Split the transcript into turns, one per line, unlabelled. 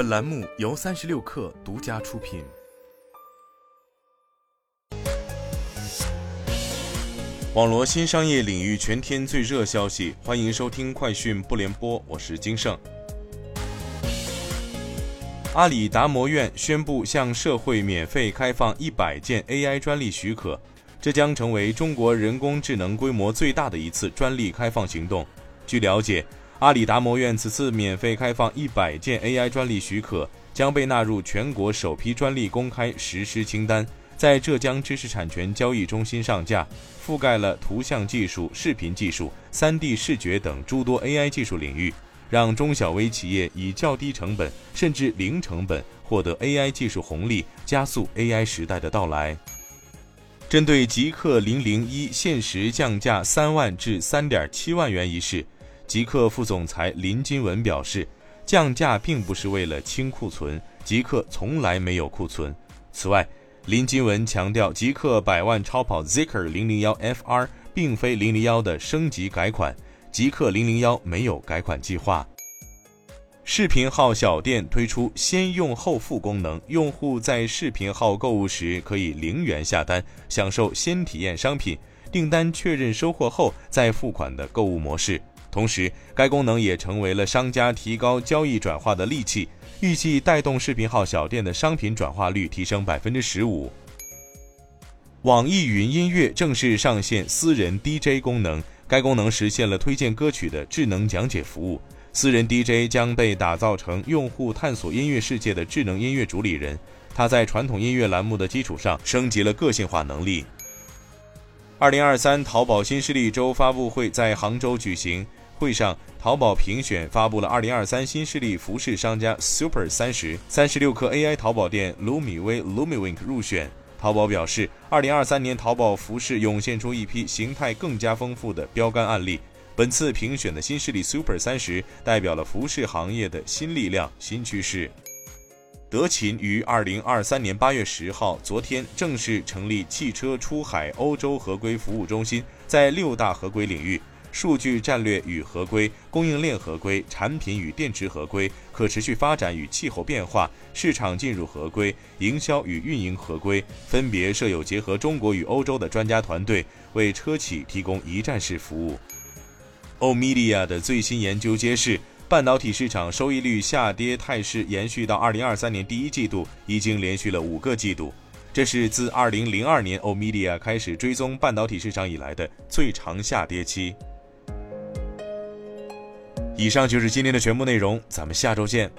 本栏目由三十六氪独家出品。网罗新商业领域全天最热消息，欢迎收听快讯不联播，我是金盛。阿里达摩院宣布向社会免费开放一百件 AI 专利许可，这将成为中国人工智能规模最大的一次专利开放行动。据了解，阿里达摩院此次免费开放一百件 AI 专利许可，将被纳入全国首批专利公开实施清单，在浙江知识产权交易中心上架，覆盖了图像技术、视频技术、3D 视觉等诸多 AI 技术领域。让中小微企业以较低成本甚至零成本获得 AI 技术红利，加速 AI 时代的到来。针对极客零零一限时降价三万至三点七万元一事，极客副总裁林金文表示，降价并不是为了清库存，极客从来没有库存。此外，林金文强调，极客百万超跑 Zeekr 零零幺 FR 并非零零幺的升级改款。极客零零幺没有改款计划。视频号小店推出先用后付功能，用户在视频号购物时可以零元下单，享受先体验商品，订单确认收货后再付款的购物模式。同时，该功能也成为了商家提高交易转化的利器，预计带动视频号小店的商品转化率提升百分之十五。网易云音乐正式上线私人 DJ 功能。该功能实现了推荐歌曲的智能讲解服务，私人 DJ 将被打造成用户探索音乐世界的智能音乐主理人。它在传统音乐栏目的基础上升级了个性化能力。二零二三淘宝新势力周发布会在杭州举行，会上淘宝评选发布了二零二三新势力服饰商家 Super 三十，三十六氪 AI 淘宝店卢米威 Lumiwink 入选。淘宝表示，二零二三年淘宝服饰涌现出一批形态更加丰富的标杆案例。本次评选的新势力 Super 三十代表了服饰行业的新力量、新趋势。德勤于二零二三年八月十号，昨天正式成立汽车出海欧洲合规服务中心，在六大合规领域。数据战略与合规、供应链合规、产品与电池合规、可持续发展与气候变化、市场进入合规、营销与运营合规，分别设有结合中国与欧洲的专家团队，为车企提供一站式服务。欧 Media 的最新研究揭示，半导体市场收益率下跌态势延续到二零二三年第一季度，已经连续了五个季度，这是自二零零二年欧 Media 开始追踪半导体市场以来的最长下跌期。以上就是今天的全部内容，咱们下周见。